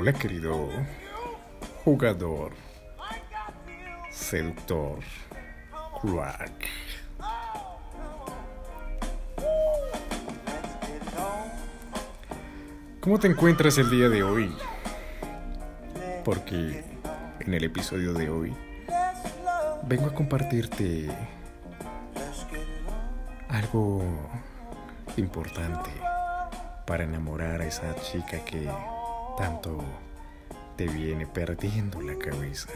Hola querido jugador, seductor, crack. ¿Cómo te encuentras el día de hoy? Porque en el episodio de hoy vengo a compartirte algo importante para enamorar a esa chica que tanto te viene perdiendo la cabeza.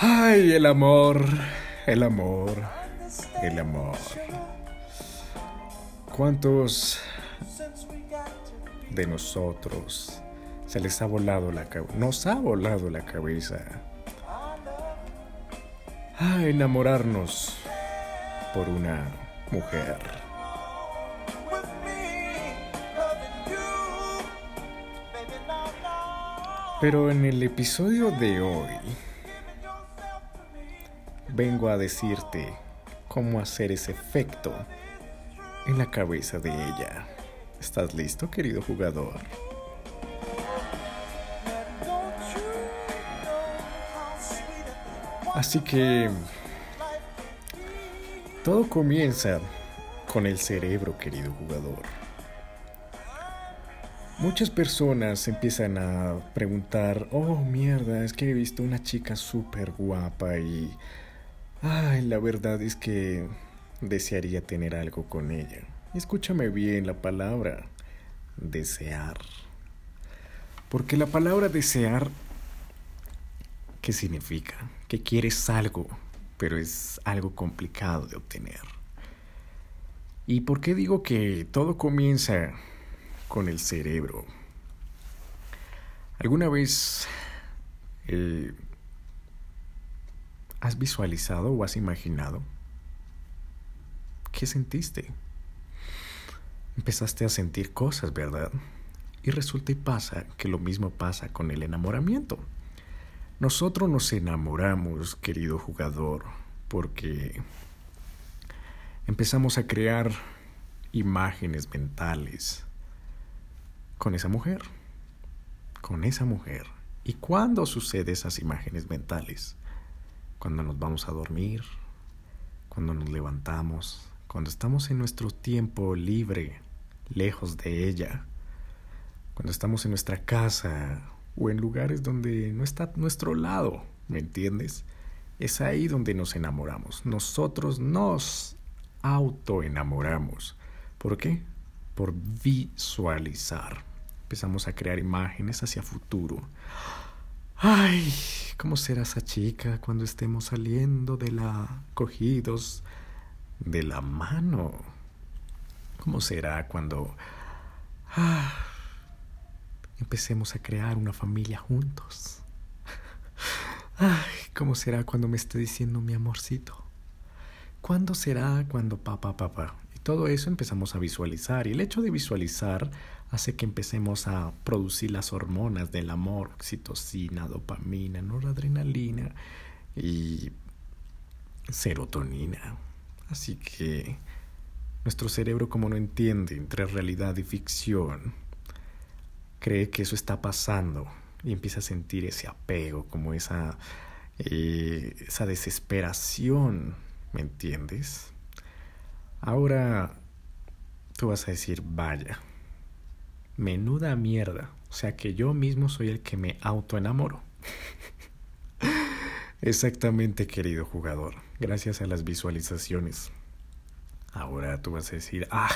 Ay, el amor, el amor, el amor. ¿Cuántos de nosotros se les ha volado la cabeza? Nos ha volado la cabeza a enamorarnos por una mujer. Pero en el episodio de hoy vengo a decirte cómo hacer ese efecto en la cabeza de ella. ¿Estás listo, querido jugador? Así que todo comienza con el cerebro, querido jugador. Muchas personas empiezan a preguntar, oh mierda, es que he visto una chica súper guapa y... Ay, la verdad es que desearía tener algo con ella. Escúchame bien la palabra, desear. Porque la palabra desear, ¿qué significa? Que quieres algo, pero es algo complicado de obtener. ¿Y por qué digo que todo comienza con el cerebro? ¿Alguna vez eh, has visualizado o has imaginado? ¿Qué sentiste? Empezaste a sentir cosas, ¿verdad? Y resulta y pasa que lo mismo pasa con el enamoramiento. Nosotros nos enamoramos, querido jugador, porque empezamos a crear imágenes mentales con esa mujer, con esa mujer. ¿Y cuándo sucede esas imágenes mentales? Cuando nos vamos a dormir, cuando nos levantamos, cuando estamos en nuestro tiempo libre, lejos de ella, cuando estamos en nuestra casa o en lugares donde no está nuestro lado, ¿me entiendes? Es ahí donde nos enamoramos. Nosotros nos autoenamoramos. ¿Por qué? Por visualizar. Empezamos a crear imágenes hacia futuro. Ay, ¿cómo será esa chica cuando estemos saliendo de la cogidos de la mano? ¿Cómo será cuando ah, empecemos a crear una familia juntos. Ay, ¿cómo será cuando me esté diciendo mi amorcito? ¿Cuándo será cuando papá, papá? Y todo eso empezamos a visualizar. Y el hecho de visualizar hace que empecemos a producir las hormonas del amor, oxitocina, dopamina, noradrenalina y serotonina. Así que nuestro cerebro como no entiende entre realidad y ficción, cree que eso está pasando y empieza a sentir ese apego, como esa, eh, esa desesperación, ¿me entiendes? Ahora tú vas a decir, vaya, menuda mierda, o sea que yo mismo soy el que me autoenamoro. Exactamente, querido jugador, gracias a las visualizaciones. Ahora tú vas a decir, ah,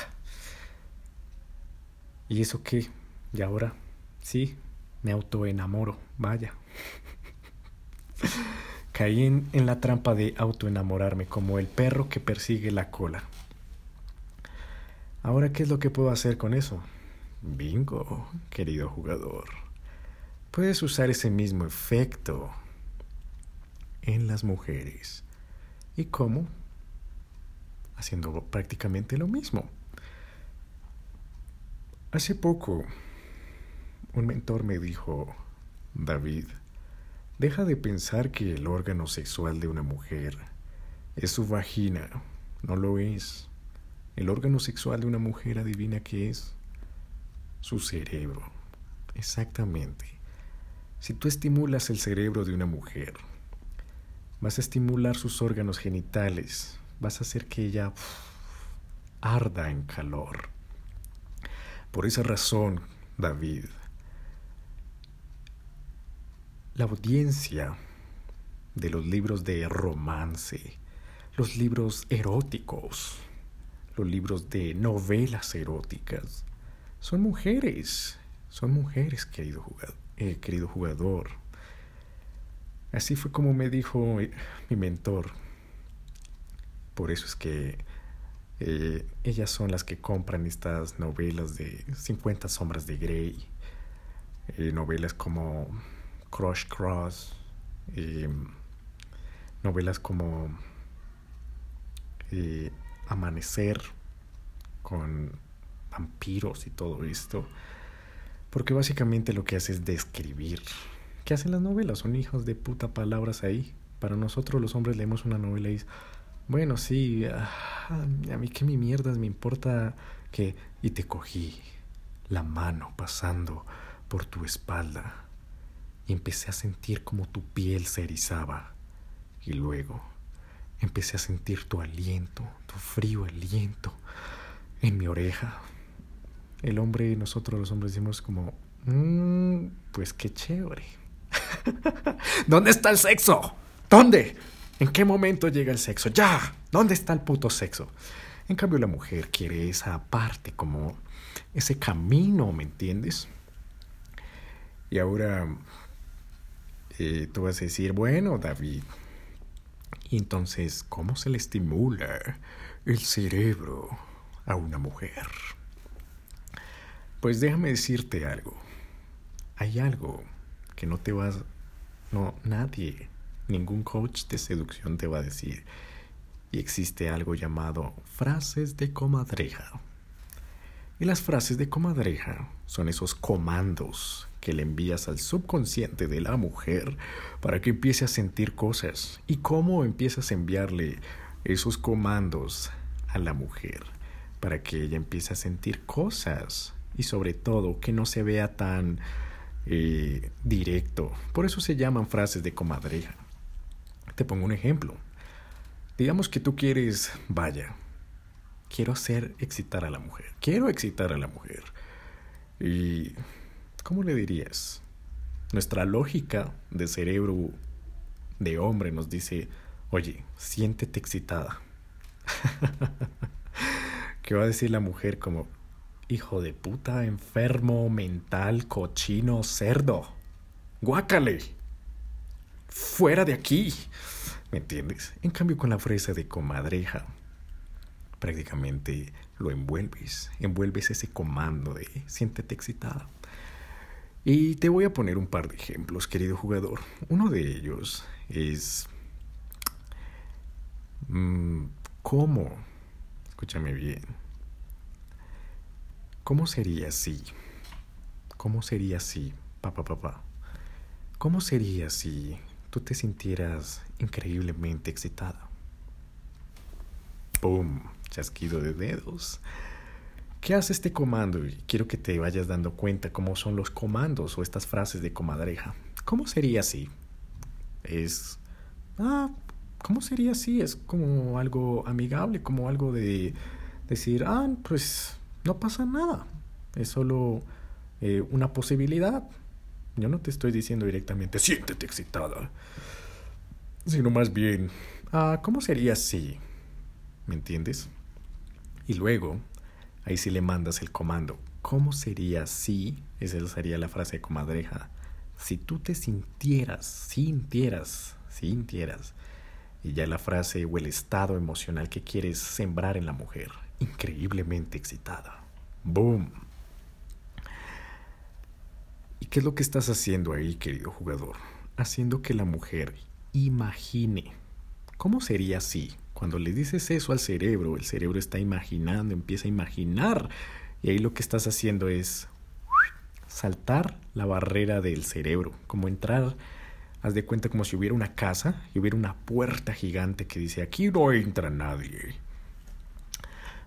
¿y eso qué? Y ahora, sí, me autoenamoro, vaya. Caí en, en, la trampa de autoenamorarme como el perro que persigue la cola. Ahora, ¿qué es lo que puedo hacer con eso? Bingo, querido jugador. Puedes usar ese mismo efecto en las mujeres. ¿Y cómo? Haciendo prácticamente lo mismo. Hace poco un mentor me dijo, David, deja de pensar que el órgano sexual de una mujer es su vagina. No lo es. El órgano sexual de una mujer, adivina qué es. Su cerebro. Exactamente. Si tú estimulas el cerebro de una mujer, vas a estimular sus órganos genitales, vas a hacer que ella arda en calor. Por esa razón, David, la audiencia de los libros de romance, los libros eróticos, los libros de novelas eróticas, son mujeres, son mujeres, querido jugador. Eh, querido jugador. Así fue como me dijo mi mentor. Por eso es que eh, ellas son las que compran estas novelas de 50 sombras de Grey, eh, novelas como Crush Cross, novelas como Amanecer con vampiros y todo esto. Porque básicamente lo que hace es describir. ¿Qué hacen las novelas? Son hijos de puta palabras ahí. Para nosotros los hombres leemos una novela y es, bueno, sí, a mí que mi mierdas me importa que... Y te cogí la mano pasando por tu espalda y empecé a sentir como tu piel se erizaba. Y luego empecé a sentir tu aliento, tu frío aliento en mi oreja el hombre, nosotros los hombres decimos como, mmm, pues qué chévere. ¿Dónde está el sexo? ¿Dónde? ¿En qué momento llega el sexo? Ya, ¿dónde está el puto sexo? En cambio la mujer quiere esa parte, como ese camino, ¿me entiendes? Y ahora tú vas a decir, bueno, David, entonces, ¿cómo se le estimula el cerebro a una mujer? Pues déjame decirte algo. Hay algo que no te vas, no, nadie, ningún coach de seducción te va a decir. Y existe algo llamado frases de comadreja. Y las frases de comadreja son esos comandos que le envías al subconsciente de la mujer para que empiece a sentir cosas. ¿Y cómo empiezas a enviarle esos comandos a la mujer? Para que ella empiece a sentir cosas y sobre todo que no se vea tan eh, directo. Por eso se llaman frases de comadreja. Te pongo un ejemplo. Digamos que tú quieres, vaya, quiero hacer excitar a la mujer. Quiero excitar a la mujer. ¿Y cómo le dirías? Nuestra lógica de cerebro de hombre nos dice, oye, siéntete excitada. ¿Qué va a decir la mujer como, Hijo de puta, enfermo, mental, cochino, cerdo. Guácale. Fuera de aquí. ¿Me entiendes? En cambio con la fresa de comadreja, prácticamente lo envuelves. Envuelves ese comando de siéntete excitada. Y te voy a poner un par de ejemplos, querido jugador. Uno de ellos es... Mm, ¿Cómo? Escúchame bien ¿Cómo sería si? ¿Cómo sería si, papá, papá? ¿Cómo sería si tú te sintieras increíblemente excitada? ¡Pum! Chasquido de dedos. ¿Qué hace este comando? Y quiero que te vayas dando cuenta cómo son los comandos o estas frases de comadreja. ¿Cómo sería si? Es... Ah, ¿cómo sería si? Es como algo amigable, como algo de decir, ah, pues no pasa nada. Es solo eh, una posibilidad. Yo no te estoy diciendo directamente, siéntete excitada. Sino más bien, ah, ¿cómo sería si? ¿Me entiendes? Y luego, ahí sí le mandas el comando. ¿Cómo sería si? Esa sería la frase de comadreja. Si tú te sintieras, sintieras, sintieras. Y ya la frase o el estado emocional que quieres sembrar en la mujer increíblemente excitada. ¡Boom! ¿Y qué es lo que estás haciendo ahí, querido jugador? Haciendo que la mujer imagine. ¿Cómo sería así? Cuando le dices eso al cerebro, el cerebro está imaginando, empieza a imaginar. Y ahí lo que estás haciendo es saltar la barrera del cerebro, como entrar, haz de cuenta como si hubiera una casa y hubiera una puerta gigante que dice aquí no entra nadie.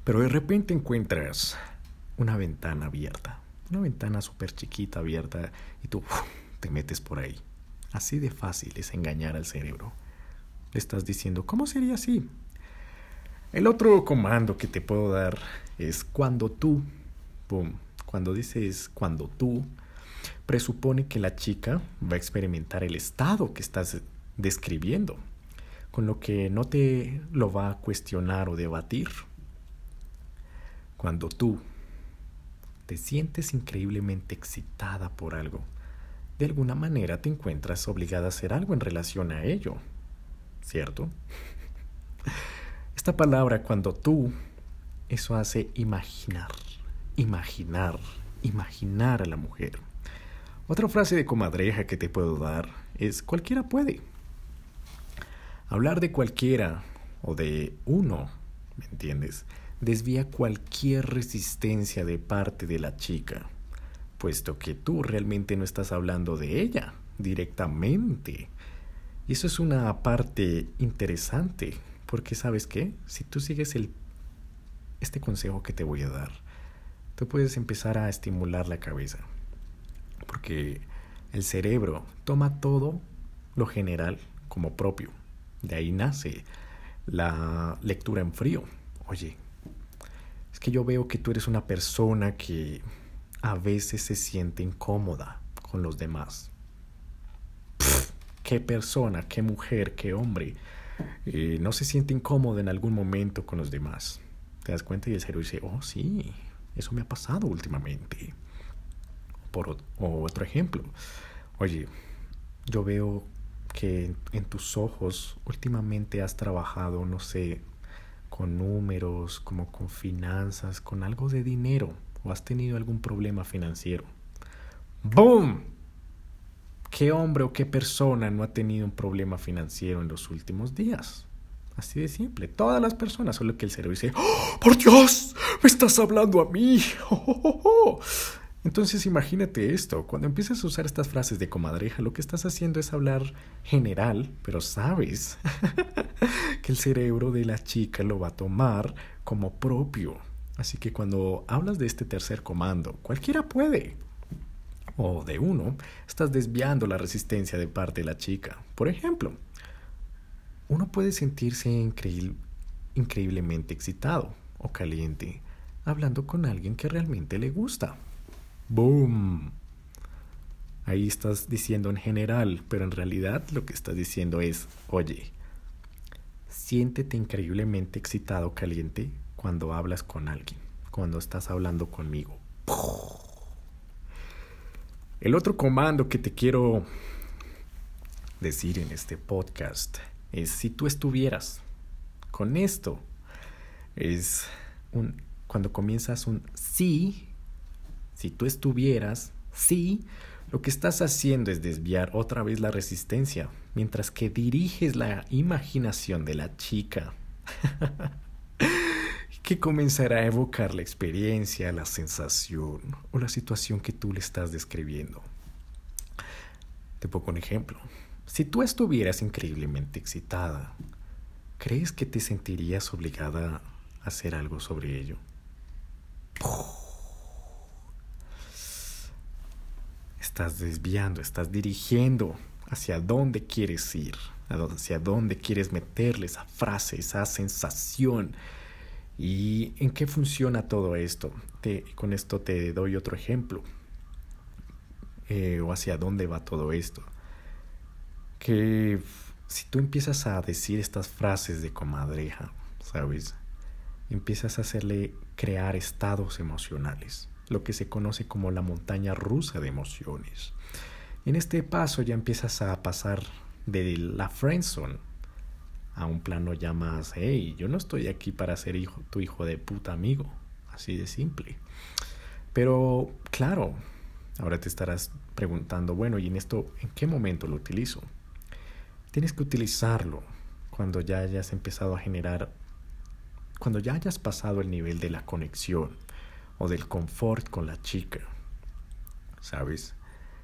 Pero de repente encuentras una ventana abierta, una ventana súper chiquita abierta y tú te metes por ahí. Así de fácil es engañar al cerebro. Le estás diciendo, ¿cómo sería así? El otro comando que te puedo dar es cuando tú, boom, cuando dices cuando tú, presupone que la chica va a experimentar el estado que estás describiendo, con lo que no te lo va a cuestionar o debatir. Cuando tú te sientes increíblemente excitada por algo, de alguna manera te encuentras obligada a hacer algo en relación a ello, ¿cierto? Esta palabra, cuando tú, eso hace imaginar, imaginar, imaginar a la mujer. Otra frase de comadreja que te puedo dar es cualquiera puede. Hablar de cualquiera o de uno, ¿me entiendes? Desvía cualquier resistencia de parte de la chica, puesto que tú realmente no estás hablando de ella directamente. Y eso es una parte interesante, porque sabes qué, si tú sigues el, este consejo que te voy a dar, tú puedes empezar a estimular la cabeza, porque el cerebro toma todo lo general como propio de ahí nace la lectura en frío. Oye, es que yo veo que tú eres una persona que a veces se siente incómoda con los demás. ¿Qué persona, qué mujer, qué hombre eh, no se siente incómodo en algún momento con los demás? Te das cuenta y el cerebro dice, oh sí, eso me ha pasado últimamente. Por o otro ejemplo, oye, yo veo que en tus ojos últimamente has trabajado, no sé, con números, como con finanzas, con algo de dinero, o has tenido algún problema financiero. ¡Boom! ¿Qué hombre o qué persona no ha tenido un problema financiero en los últimos días? Así de simple. Todas las personas, solo que el cerebro dice, ¡Oh, ¡Por Dios! ¡Me estás hablando a mí! ¡Oh, entonces imagínate esto, cuando empiezas a usar estas frases de comadreja, lo que estás haciendo es hablar general, pero sabes que el cerebro de la chica lo va a tomar como propio. Así que cuando hablas de este tercer comando, cualquiera puede, o de uno, estás desviando la resistencia de parte de la chica. Por ejemplo, uno puede sentirse increíblemente excitado o caliente hablando con alguien que realmente le gusta. ¡Boom! Ahí estás diciendo en general, pero en realidad lo que estás diciendo es, oye, siéntete increíblemente excitado, caliente, cuando hablas con alguien, cuando estás hablando conmigo. El otro comando que te quiero decir en este podcast es si tú estuvieras con esto, es un, cuando comienzas un sí si tú estuvieras, sí, lo que estás haciendo es desviar otra vez la resistencia, mientras que diriges la imaginación de la chica, que comenzará a evocar la experiencia, la sensación o la situación que tú le estás describiendo. Te pongo un ejemplo. Si tú estuvieras increíblemente excitada, ¿crees que te sentirías obligada a hacer algo sobre ello? estás desviando, estás dirigiendo hacia dónde quieres ir, hacia dónde quieres meterle esa frase, esa sensación. ¿Y en qué funciona todo esto? con esto te doy otro ejemplo. Eh, o hacia dónde va todo esto. Que si tú empiezas a decir estas frases de comadreja, ¿sabes? Empiezas a hacerle crear estados emocionales lo que se conoce como la montaña rusa de emociones. En este paso ya empiezas a pasar de la friendzone a un plano ya más, hey, yo no estoy aquí para ser hijo, tu hijo de puta amigo, así de simple. Pero claro, ahora te estarás preguntando, bueno, ¿y en esto en qué momento lo utilizo? Tienes que utilizarlo cuando ya hayas empezado a generar, cuando ya hayas pasado el nivel de la conexión, o del confort con la chica. ¿Sabes?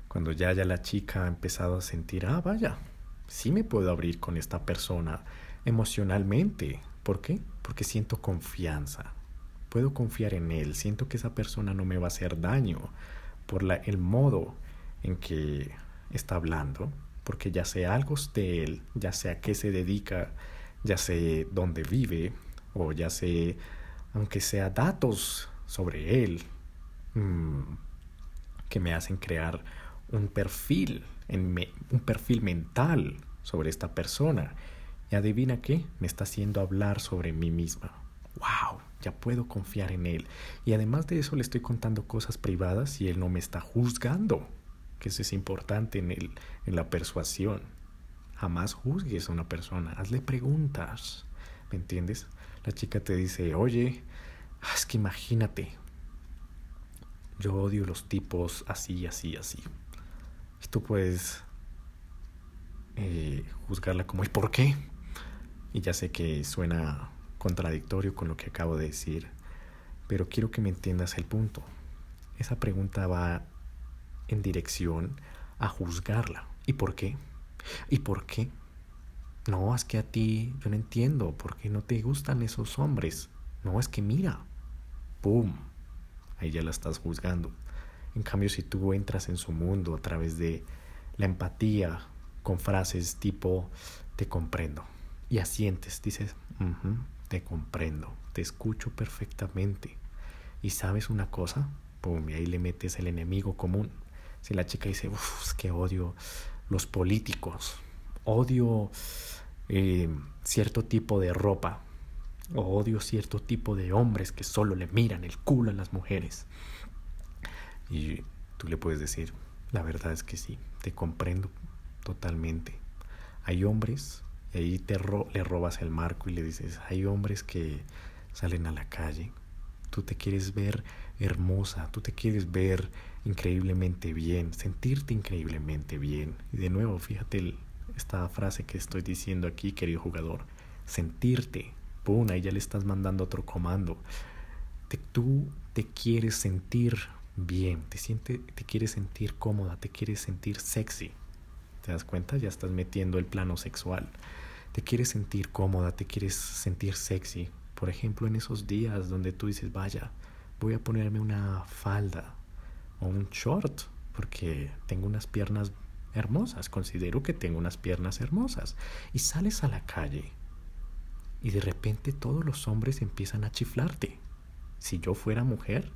Cuando ya ya la chica ha empezado a sentir, ah, vaya, sí me puedo abrir con esta persona emocionalmente. ¿Por qué? Porque siento confianza. puedo confiar en él, siento que esa persona no me va a hacer daño por la, el modo en que está hablando, porque ya sé algo de él, ya sé a qué se dedica, ya sé dónde vive, o ya sé, aunque sea datos sobre él, mm, que me hacen crear un perfil, un perfil mental sobre esta persona. Y adivina qué, me está haciendo hablar sobre mí misma. ¡Wow! Ya puedo confiar en él. Y además de eso le estoy contando cosas privadas y él no me está juzgando. Que eso es importante en, el, en la persuasión. Jamás juzgues a una persona, hazle preguntas. ¿Me entiendes? La chica te dice, oye, ah, es que imagínate, yo odio los tipos así, así, así. Tú puedes eh, juzgarla como, ¿y por qué? Y ya sé que suena contradictorio con lo que acabo de decir, pero quiero que me entiendas el punto. Esa pregunta va en dirección a juzgarla. ¿Y por qué? ¿Y por qué? No, es que a ti yo no entiendo por qué no te gustan esos hombres. No, es que mira. ¡Pum! Ahí ya la estás juzgando. En cambio, si tú entras en su mundo a través de la empatía, con frases tipo, te comprendo, y asientes, dices, te comprendo, te escucho perfectamente. ¿Y sabes una cosa? Pum, y ahí le metes el enemigo común. Si la chica dice, uff, es que odio los políticos, odio eh, cierto tipo de ropa, odio cierto tipo de hombres que solo le miran el culo a las mujeres. Y tú le puedes decir, la verdad es que sí, te comprendo totalmente. Hay hombres y ahí te le robas el marco y le dices, hay hombres que salen a la calle, tú te quieres ver hermosa, tú te quieres ver increíblemente bien, sentirte increíblemente bien. Y de nuevo, fíjate esta frase que estoy diciendo aquí, querido jugador, sentirte, pum, ahí ya le estás mandando otro comando. tú te quieres sentir bien, te, siente, te quieres sentir cómoda, te quieres sentir sexy. ¿Te das cuenta? Ya estás metiendo el plano sexual. Te quieres sentir cómoda, te quieres sentir sexy. Por ejemplo, en esos días donde tú dices, vaya, voy a ponerme una falda o un short porque tengo unas piernas hermosas, considero que tengo unas piernas hermosas. Y sales a la calle y de repente todos los hombres empiezan a chiflarte. Si yo fuera mujer,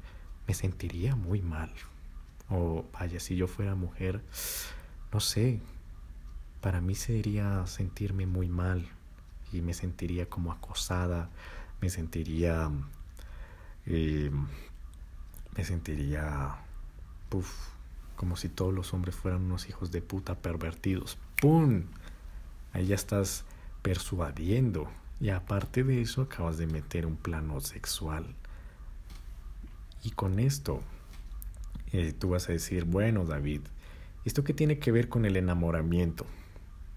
me sentiría muy mal. O vaya, si yo fuera mujer, no sé, para mí sería sentirme muy mal y me sentiría como acosada, me sentiría, eh, me sentiría, puff, como si todos los hombres fueran unos hijos de puta pervertidos. ¡Pum! Ahí ya estás persuadiendo y aparte de eso acabas de meter un plano sexual. Y con esto eh, tú vas a decir, bueno David, ¿esto qué tiene que ver con el enamoramiento?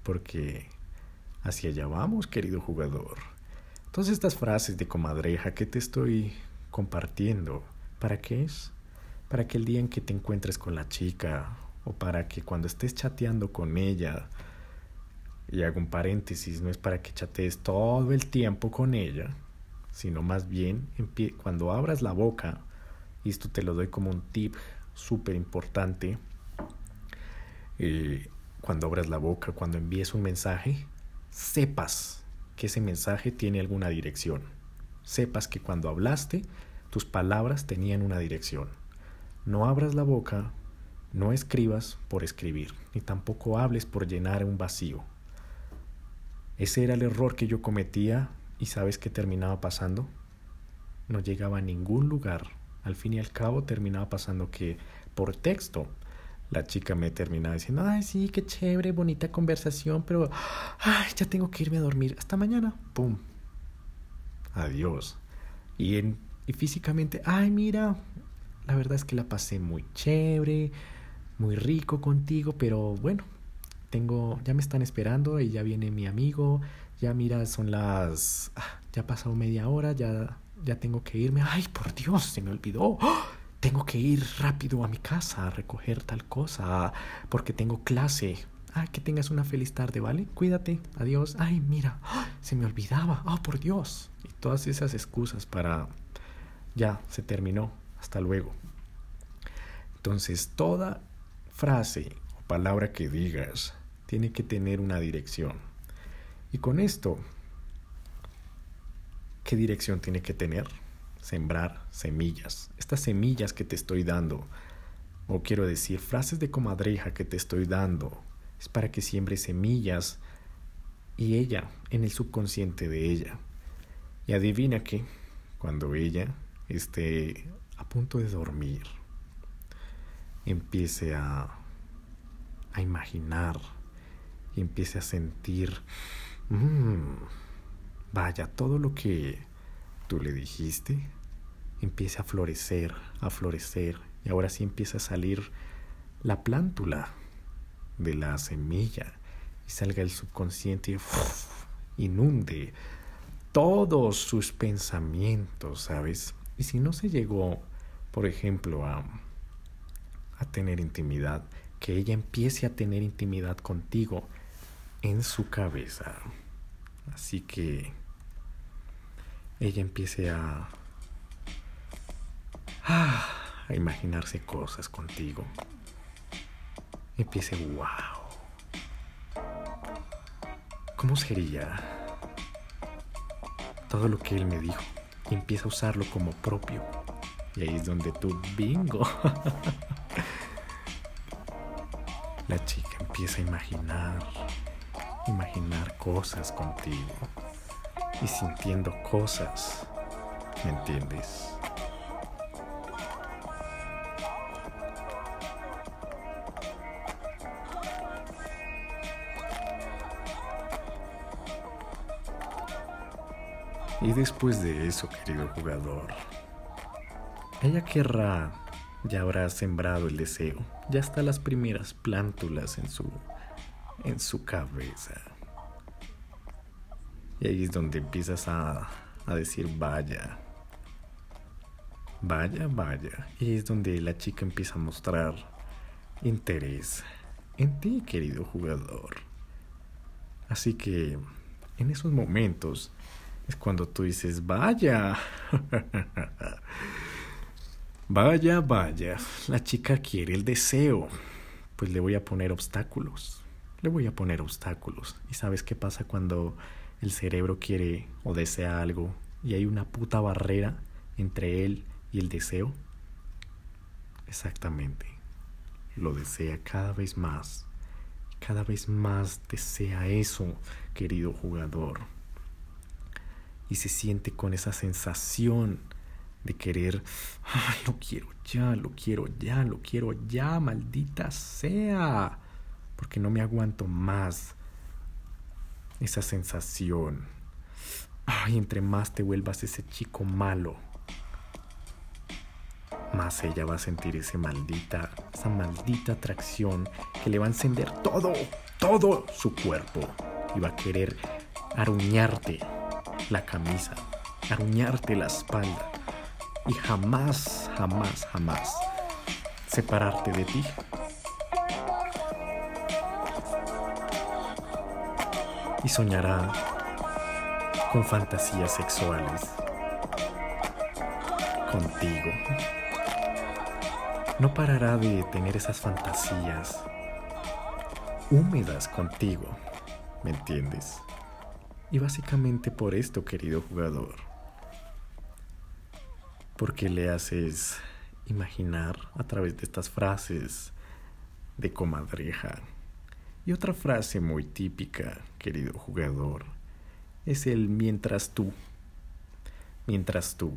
porque hacia allá vamos, querido jugador. Todas estas frases de comadreja que te estoy compartiendo, ¿para qué es? Para que el día en que te encuentres con la chica o para que cuando estés chateando con ella, y hago un paréntesis, no es para que chatees todo el tiempo con ella, sino más bien cuando abras la boca, y esto te lo doy como un tip súper importante, eh, cuando abras la boca, cuando envíes un mensaje, sepas que ese mensaje tiene alguna dirección. Sepas que cuando hablaste, tus palabras tenían una dirección. No abras la boca, no escribas por escribir, ni tampoco hables por llenar un vacío. Ese era el error que yo cometía y sabes qué terminaba pasando. No llegaba a ningún lugar. Al fin y al cabo terminaba pasando que por texto la chica me terminaba diciendo, ay, sí, qué chévere, bonita conversación, pero, ay, ya tengo que irme a dormir. Hasta mañana. ¡Pum! Adiós. Y, en, y físicamente, ay, mira, la verdad es que la pasé muy chévere, muy rico contigo, pero bueno, tengo, ya me están esperando y ya viene mi amigo, ya mira, son las, ah, ya ha pasado media hora, ya, ya tengo que irme. Ay, por Dios, se me olvidó. ¡Oh! tengo que ir rápido a mi casa a recoger tal cosa porque tengo clase. Ay, que tengas una feliz tarde, ¿vale? Cuídate, adiós. Ay, mira, se me olvidaba. Oh, por Dios. Y todas esas excusas para ya, se terminó, hasta luego. Entonces, toda frase o palabra que digas tiene que tener una dirección. Y con esto, ¿qué dirección tiene que tener? Sembrar semillas. Estas semillas que te estoy dando, o quiero decir, frases de comadreja que te estoy dando, es para que siembre semillas y ella en el subconsciente de ella. Y adivina que cuando ella esté a punto de dormir, empiece a, a imaginar y empiece a sentir, mmm, vaya, todo lo que tú le dijiste empiece a florecer, a florecer, y ahora sí empieza a salir la plántula de la semilla y salga el subconsciente y inunde todos sus pensamientos, ¿sabes? Y si no se llegó, por ejemplo, a, a tener intimidad, que ella empiece a tener intimidad contigo en su cabeza. Así que ella empiece a, a imaginarse cosas contigo. Empiece, wow. ¿Cómo sería todo lo que él me dijo? Y empieza a usarlo como propio. Y ahí es donde tú, bingo. La chica empieza a imaginar, imaginar cosas contigo y sintiendo cosas, ¿me entiendes? Y después de eso, querido jugador, ella querrá, ya habrá sembrado el deseo, ya está las primeras plántulas en su, en su cabeza. Y ahí es donde empiezas a, a decir, vaya, vaya, vaya. Y es donde la chica empieza a mostrar interés en ti, querido jugador. Así que en esos momentos es cuando tú dices, vaya, vaya, vaya, la chica quiere el deseo, pues le voy a poner obstáculos, le voy a poner obstáculos. ¿Y sabes qué pasa cuando el cerebro quiere o desea algo y hay una puta barrera entre él y el deseo? Exactamente, lo desea cada vez más, cada vez más desea eso, querido jugador y se siente con esa sensación de querer, lo quiero ya, lo quiero ya, lo quiero ya, maldita sea, porque no me aguanto más esa sensación. Ay, entre más te vuelvas ese chico malo, más ella va a sentir ese maldita, esa maldita atracción que le va a encender todo, todo su cuerpo y va a querer aruñarte la camisa, aruñarte la espalda y jamás, jamás, jamás separarte de ti. Y soñará con fantasías sexuales contigo. No parará de tener esas fantasías húmedas contigo, ¿me entiendes? Y básicamente por esto, querido jugador. Porque le haces imaginar a través de estas frases de comadreja. Y otra frase muy típica, querido jugador, es el mientras tú. Mientras tú.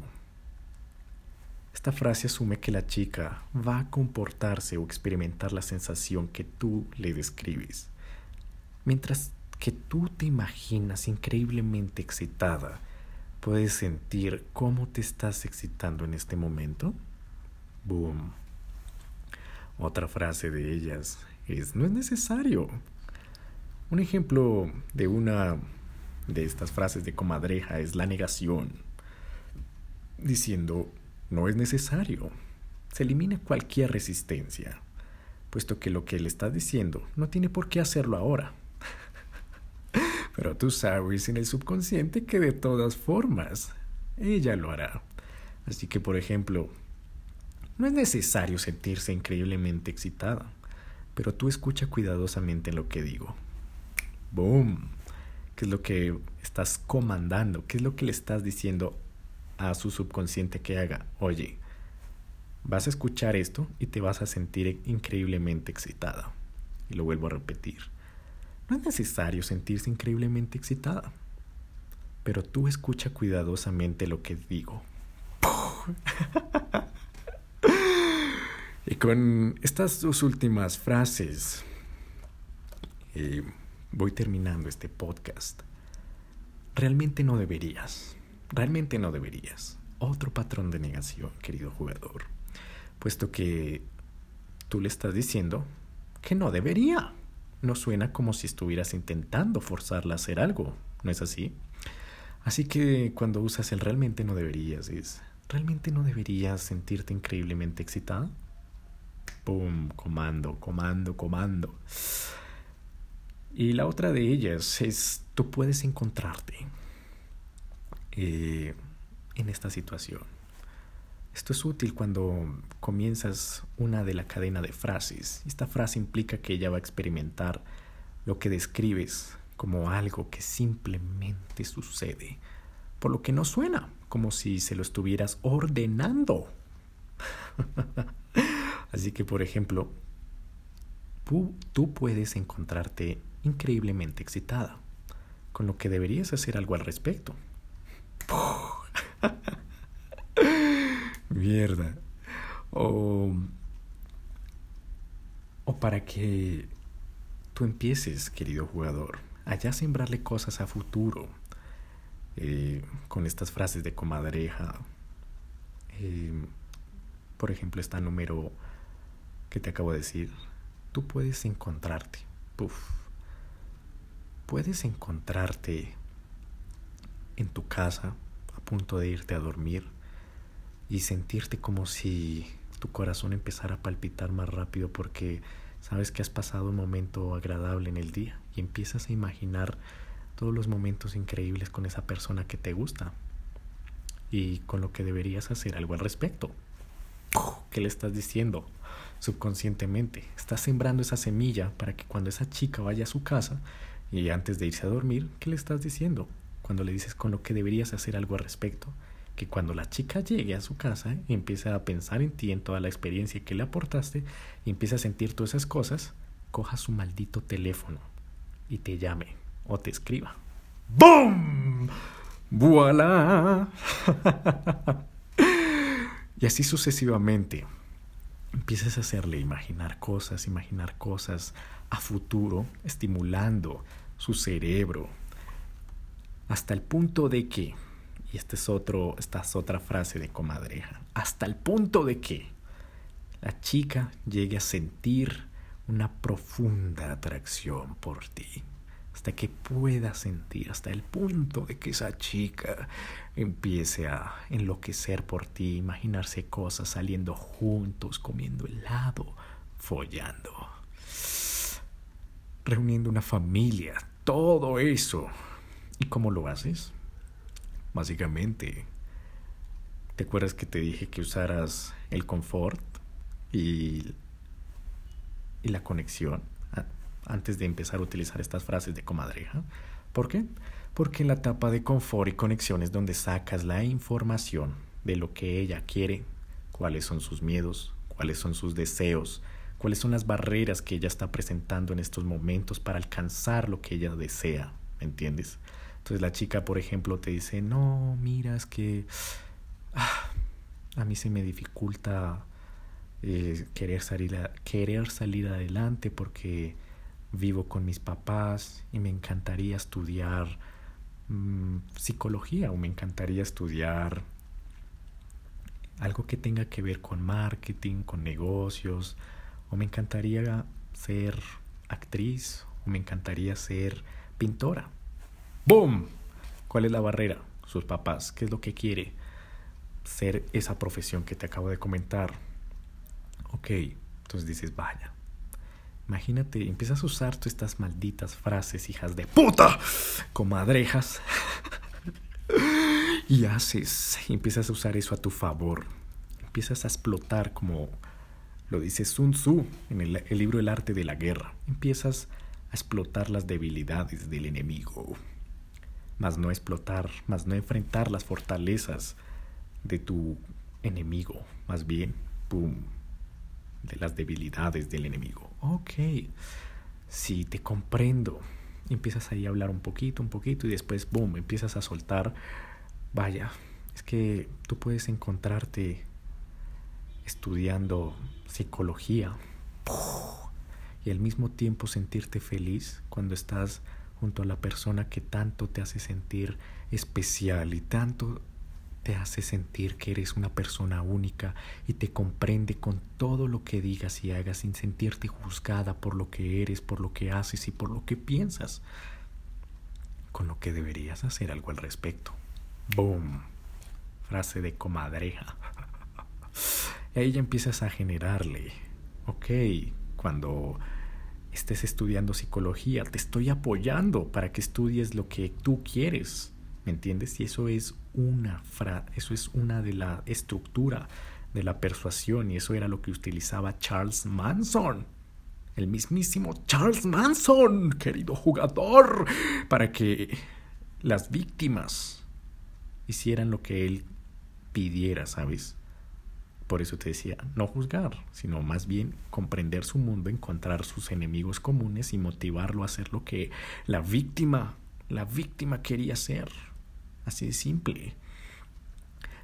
Esta frase asume que la chica va a comportarse o experimentar la sensación que tú le describes. Mientras que tú te imaginas increíblemente excitada, ¿puedes sentir cómo te estás excitando en este momento? Boom. Otra frase de ellas es, no es necesario. Un ejemplo de una de estas frases de comadreja es la negación, diciendo, no es necesario. Se elimina cualquier resistencia, puesto que lo que le estás diciendo no tiene por qué hacerlo ahora. Pero tú sabes en el subconsciente que de todas formas ella lo hará. Así que, por ejemplo, no es necesario sentirse increíblemente excitada, pero tú escucha cuidadosamente lo que digo. ¡Boom! ¿Qué es lo que estás comandando? ¿Qué es lo que le estás diciendo a su subconsciente que haga? Oye, vas a escuchar esto y te vas a sentir increíblemente excitada. Y lo vuelvo a repetir. No es necesario sentirse increíblemente excitada, pero tú escucha cuidadosamente lo que digo. y con estas dos últimas frases voy terminando este podcast. Realmente no deberías, realmente no deberías. Otro patrón de negación, querido jugador, puesto que tú le estás diciendo que no debería. No suena como si estuvieras intentando forzarla a hacer algo, ¿no es así? Así que cuando usas el realmente no deberías, es ¿realmente no deberías sentirte increíblemente excitada? ¡Pum! Comando, comando, comando. Y la otra de ellas es, tú puedes encontrarte eh, en esta situación. Esto es útil cuando comienzas una de la cadena de frases. Esta frase implica que ella va a experimentar lo que describes como algo que simplemente sucede, por lo que no suena como si se lo estuvieras ordenando. Así que, por ejemplo, tú, puedes encontrarte increíblemente excitada, con lo que deberías hacer algo al respecto. Mierda. O, o para que tú empieces, querido jugador, allá sembrarle cosas a futuro. Eh, con estas frases de comadreja. Eh, por ejemplo, esta número que te acabo de decir. Tú puedes encontrarte. Puedes encontrarte en tu casa a punto de irte a dormir y sentirte como si tu corazón empezara a palpitar más rápido porque sabes que has pasado un momento agradable en el día y empiezas a imaginar todos los momentos increíbles con esa persona que te gusta y con lo que deberías hacer algo al respecto. ¿Qué le estás diciendo? Subconscientemente, estás sembrando esa semilla para que cuando esa chica vaya a su casa y antes de irse a dormir, ¿qué le estás diciendo? Cuando le dices con lo que deberías hacer algo al respecto, que cuando la chica llegue a su casa y empiece a pensar en ti, en toda la experiencia que le aportaste, y empiece a sentir todas esas cosas, coja su maldito teléfono y te llame o te escriba. ¡Bum! ¡Voilà! y así sucesivamente. Empiezas a hacerle imaginar cosas, imaginar cosas a futuro, estimulando su cerebro. Hasta el punto de que, y esta es, esta es otra frase de comadreja, hasta el punto de que la chica llegue a sentir una profunda atracción por ti hasta que pueda sentir, hasta el punto de que esa chica empiece a enloquecer por ti, imaginarse cosas saliendo juntos, comiendo helado, follando, reuniendo una familia, todo eso. ¿Y cómo lo haces? Básicamente, ¿te acuerdas que te dije que usaras el confort y, y la conexión? Antes de empezar a utilizar estas frases de comadreja. ¿Por qué? Porque en la etapa de confort y conexión es donde sacas la información de lo que ella quiere, cuáles son sus miedos, cuáles son sus deseos, cuáles son las barreras que ella está presentando en estos momentos para alcanzar lo que ella desea, ¿me entiendes? Entonces la chica, por ejemplo, te dice, no, mira, es que ah, a mí se me dificulta eh, querer, salir querer salir adelante porque vivo con mis papás y me encantaría estudiar mm, psicología o me encantaría estudiar algo que tenga que ver con marketing, con negocios, o me encantaría ser actriz, o me encantaría ser pintora. ¡Boom! ¿Cuál es la barrera? Sus papás. ¿Qué es lo que quiere? Ser esa profesión que te acabo de comentar. Ok, entonces dices, vaya, Imagínate, empiezas a usar tú estas malditas frases, hijas de puta, comadrejas. y haces, empiezas a usar eso a tu favor. Empiezas a explotar como lo dice Sun Tzu en el, libro El arte de la guerra. Empiezas a explotar las debilidades del enemigo, más no explotar, más no enfrentar las fortalezas de tu enemigo, más bien, ¡pum!, de las debilidades del enemigo. Ok, si te comprendo, empiezas ahí a hablar un poquito, un poquito y después, ¡boom!, empiezas a soltar, vaya, es que tú puedes encontrarte estudiando psicología. Y al mismo tiempo sentirte feliz cuando estás junto a la persona que tanto te hace sentir especial y tanto te hace sentir que eres una persona única y te comprende con todo lo que digas y hagas sin sentirte juzgada por lo que eres, por lo que haces y por lo que piensas, con lo que deberías hacer algo al respecto. Boom. Frase de comadreja. y ahí ya empiezas a generarle. Ok, cuando estés estudiando psicología, te estoy apoyando para que estudies lo que tú quieres. ¿Me entiendes? Y eso es una fra eso es una de la estructura de la persuasión y eso era lo que utilizaba Charles Manson. El mismísimo Charles Manson, querido jugador, para que las víctimas hicieran lo que él pidiera, ¿sabes? Por eso te decía, no juzgar, sino más bien comprender su mundo, encontrar sus enemigos comunes y motivarlo a hacer lo que la víctima, la víctima quería hacer. Así simple.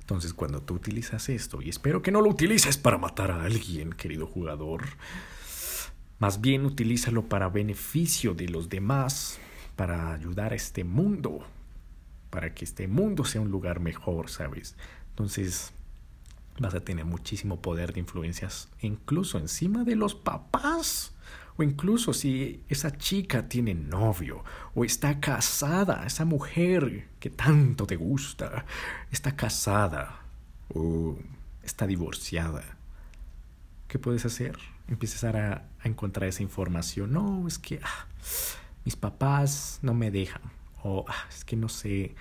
Entonces cuando tú utilizas esto, y espero que no lo utilices para matar a alguien, querido jugador, más bien utilízalo para beneficio de los demás, para ayudar a este mundo, para que este mundo sea un lugar mejor, ¿sabes? Entonces, vas a tener muchísimo poder de influencias, incluso encima de los papás. O incluso si esa chica tiene novio o está casada, esa mujer que tanto te gusta, está casada o está divorciada. ¿Qué puedes hacer? Empezar a, a encontrar esa información. No, es que ah, mis papás no me dejan. O ah, es que no sé,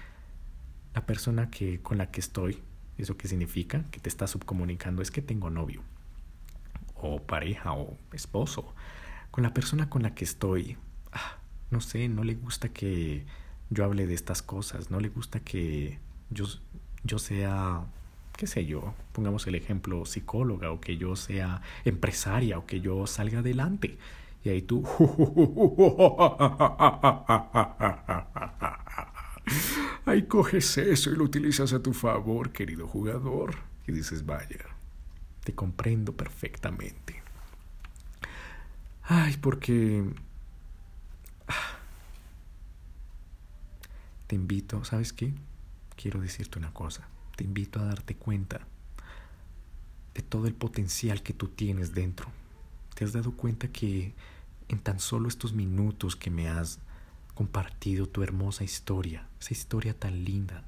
la persona que, con la que estoy ¿Eso qué significa? Que te está subcomunicando es que tengo novio o pareja o esposo. Con la persona con la que estoy, ah, no sé, no le gusta que yo hable de estas cosas, no le gusta que yo, yo sea, qué sé yo, pongamos el ejemplo psicóloga o que yo sea empresaria o que yo salga adelante. Y ahí tú... Ahí coges eso y lo utilizas a tu favor, querido jugador. Y dices, vaya, te comprendo perfectamente. Ay, porque... Ah, te invito, ¿sabes qué? Quiero decirte una cosa. Te invito a darte cuenta de todo el potencial que tú tienes dentro. ¿Te has dado cuenta que en tan solo estos minutos que me has compartido tu hermosa historia, esa historia tan linda.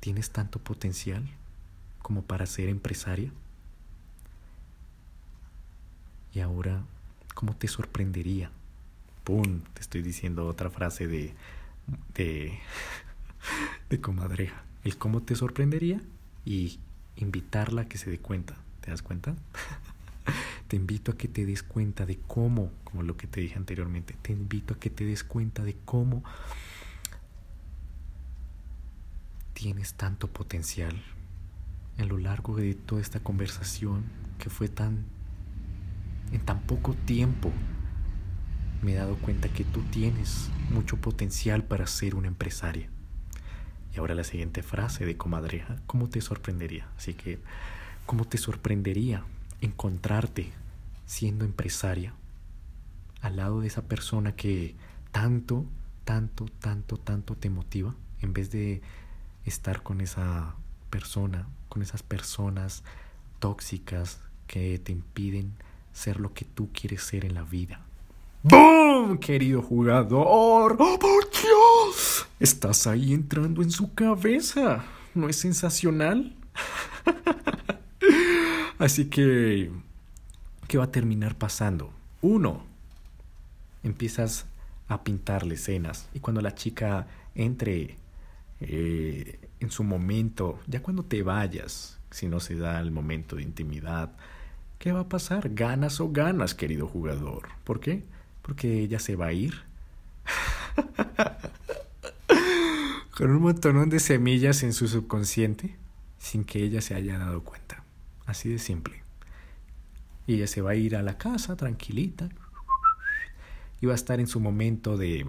¿Tienes tanto potencial como para ser empresaria? Y ahora, ¿cómo te sorprendería? ¡Pum! Te estoy diciendo otra frase de, de, de comadreja. El cómo te sorprendería y invitarla a que se dé cuenta. ¿Te das cuenta? Te invito a que te des cuenta de cómo, como lo que te dije anteriormente, te invito a que te des cuenta de cómo tienes tanto potencial en lo largo de toda esta conversación que fue tan en tan poco tiempo me he dado cuenta que tú tienes mucho potencial para ser una empresaria. Y ahora la siguiente frase de comadreja, ¿cómo te sorprendería? Así que, ¿cómo te sorprendería encontrarte siendo empresaria al lado de esa persona que tanto, tanto, tanto, tanto te motiva, en vez de estar con esa persona, con esas personas tóxicas que te impiden ser lo que tú quieres ser en la vida. ¡Boom! Querido jugador. ¡Oh, por Dios! Estás ahí entrando en su cabeza. ¿No es sensacional? Así que, ¿qué va a terminar pasando? Uno, empiezas a pintarle escenas y cuando la chica entre eh, en su momento, ya cuando te vayas, si no se da el momento de intimidad, ¿qué va a pasar? Ganas o ganas, querido jugador. ¿Por qué? Porque ella se va a ir. Con un montón de semillas en su subconsciente sin que ella se haya dado cuenta. Así de simple. Y ella se va a ir a la casa tranquilita y va a estar en su momento de,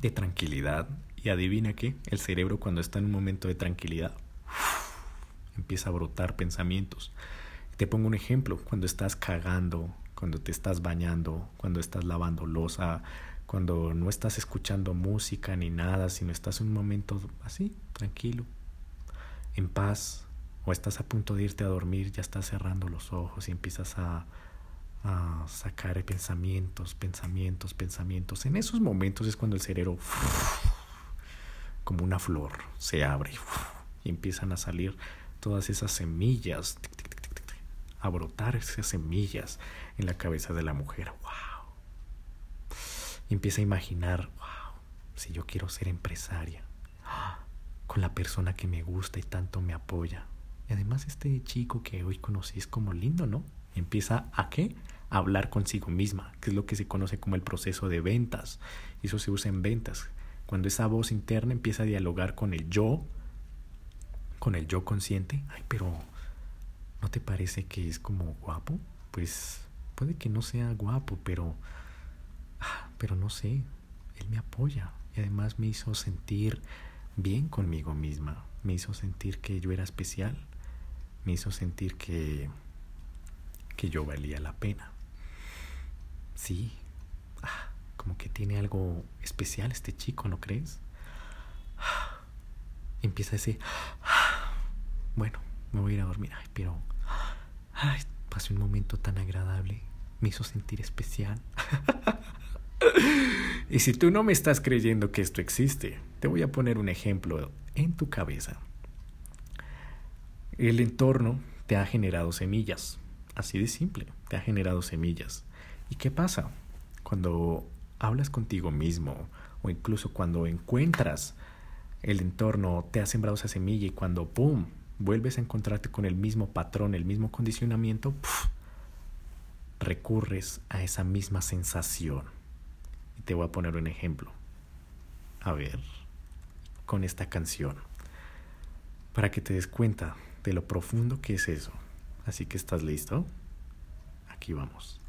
de tranquilidad. Y adivina qué, el cerebro cuando está en un momento de tranquilidad empieza a brotar pensamientos. Te pongo un ejemplo, cuando estás cagando, cuando te estás bañando, cuando estás lavando losa, cuando no estás escuchando música ni nada, sino estás en un momento así, tranquilo, en paz, o estás a punto de irte a dormir, ya estás cerrando los ojos y empiezas a, a sacar pensamientos, pensamientos, pensamientos. En esos momentos es cuando el cerebro, como una flor, se abre y empiezan a salir todas esas semillas, a brotar esas semillas en la cabeza de la mujer. ¡Wow! Y empieza a imaginar, wow, si yo quiero ser empresaria, con la persona que me gusta y tanto me apoya. Y además este chico que hoy conocí es como lindo, ¿no? Empieza a qué? A hablar consigo misma, que es lo que se conoce como el proceso de ventas. Y eso se usa en ventas. Cuando esa voz interna empieza a dialogar con el yo, con el yo consciente, ay, pero ¿no te parece que es como guapo? Pues puede que no sea guapo, pero ah, pero no sé, él me apoya y además me hizo sentir bien conmigo misma. Me hizo sentir que yo era especial. Me hizo sentir que, que yo valía la pena. Sí, ah, como que tiene algo especial este chico, ¿no crees? Ah, empieza a decir, ah, bueno, me voy a ir a dormir, ay, pero ay, pasé un momento tan agradable, me hizo sentir especial. y si tú no me estás creyendo que esto existe, te voy a poner un ejemplo en tu cabeza. El entorno te ha generado semillas, así de simple, te ha generado semillas. ¿Y qué pasa? Cuando hablas contigo mismo o incluso cuando encuentras el entorno, te ha sembrado esa semilla y cuando, ¡pum!, vuelves a encontrarte con el mismo patrón, el mismo condicionamiento, recurres a esa misma sensación. Y te voy a poner un ejemplo. A ver con esta canción para que te des cuenta de lo profundo que es eso. Así que estás listo? Aquí vamos.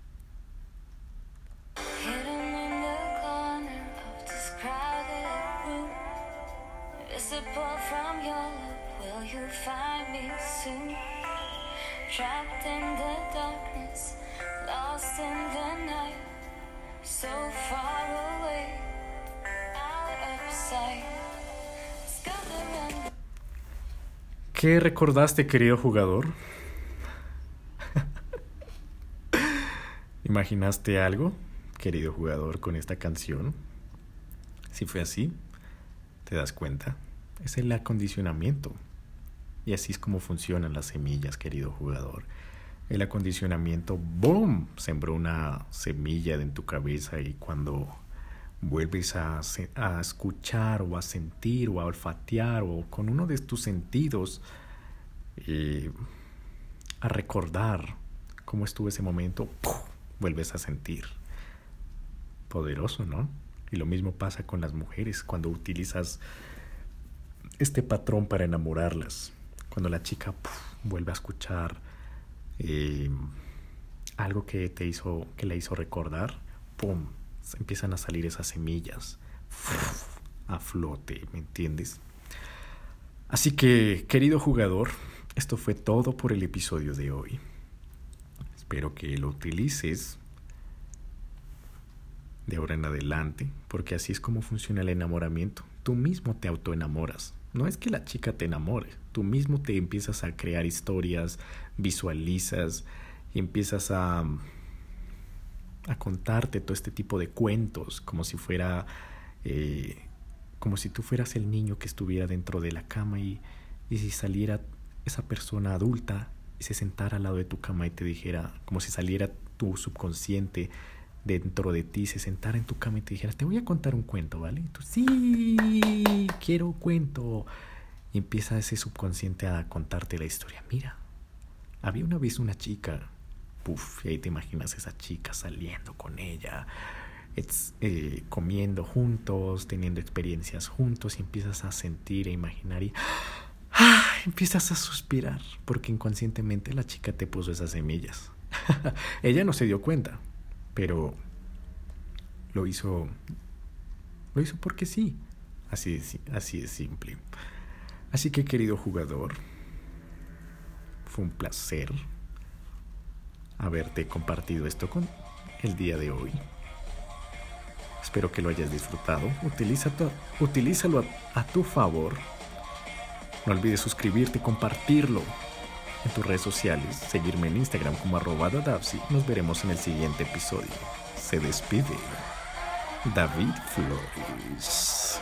So far away, out sight. ¿Qué recordaste, querido jugador? ¿Imaginaste algo, querido jugador, con esta canción? Si fue así, ¿te das cuenta? Es el acondicionamiento. Y así es como funcionan las semillas, querido jugador. El acondicionamiento, ¡boom! Sembró una semilla en tu cabeza y cuando vuelves a, a, escuchar o a sentir o a olfatear o con uno de tus sentidos eh, a recordar cómo estuvo ese momento, vuelves a sentir. Poderoso, ¿no? Y lo mismo pasa con las mujeres cuando utilizas este patrón para enamorarlas. Cuando la chica vuelve a escuchar eh, algo que te hizo, que le hizo recordar, ¡pum! empiezan a salir esas semillas a flote, ¿me entiendes? Así que, querido jugador, esto fue todo por el episodio de hoy. Espero que lo utilices de ahora en adelante, porque así es como funciona el enamoramiento. Tú mismo te autoenamoras. No es que la chica te enamore, tú mismo te empiezas a crear historias, visualizas empiezas a a contarte todo este tipo de cuentos, como si fuera, eh, como si tú fueras el niño que estuviera dentro de la cama y, y si saliera esa persona adulta y se sentara al lado de tu cama y te dijera, como si saliera tu subconsciente dentro de ti se sentara en tu cama y te dijera, te voy a contar un cuento, ¿vale? Y tú, sí, quiero cuento. Y empieza ese subconsciente a contarte la historia. Mira, había una vez una chica, puf, y ahí te imaginas esa chica saliendo con ella, eh, comiendo juntos, teniendo experiencias juntos, y empiezas a sentir e imaginar y ¡ah! empiezas a suspirar, porque inconscientemente la chica te puso esas semillas. ella no se dio cuenta, pero lo hizo, lo hizo porque sí. Así así es simple. Así que querido jugador, fue un placer haberte compartido esto con el día de hoy. Espero que lo hayas disfrutado. Utiliza utilízalo a, tu favor. No olvides suscribirte y compartirlo en tus redes sociales. Seguirme en Instagram como arroba Nos veremos en el siguiente episodio. Se despide David Flores.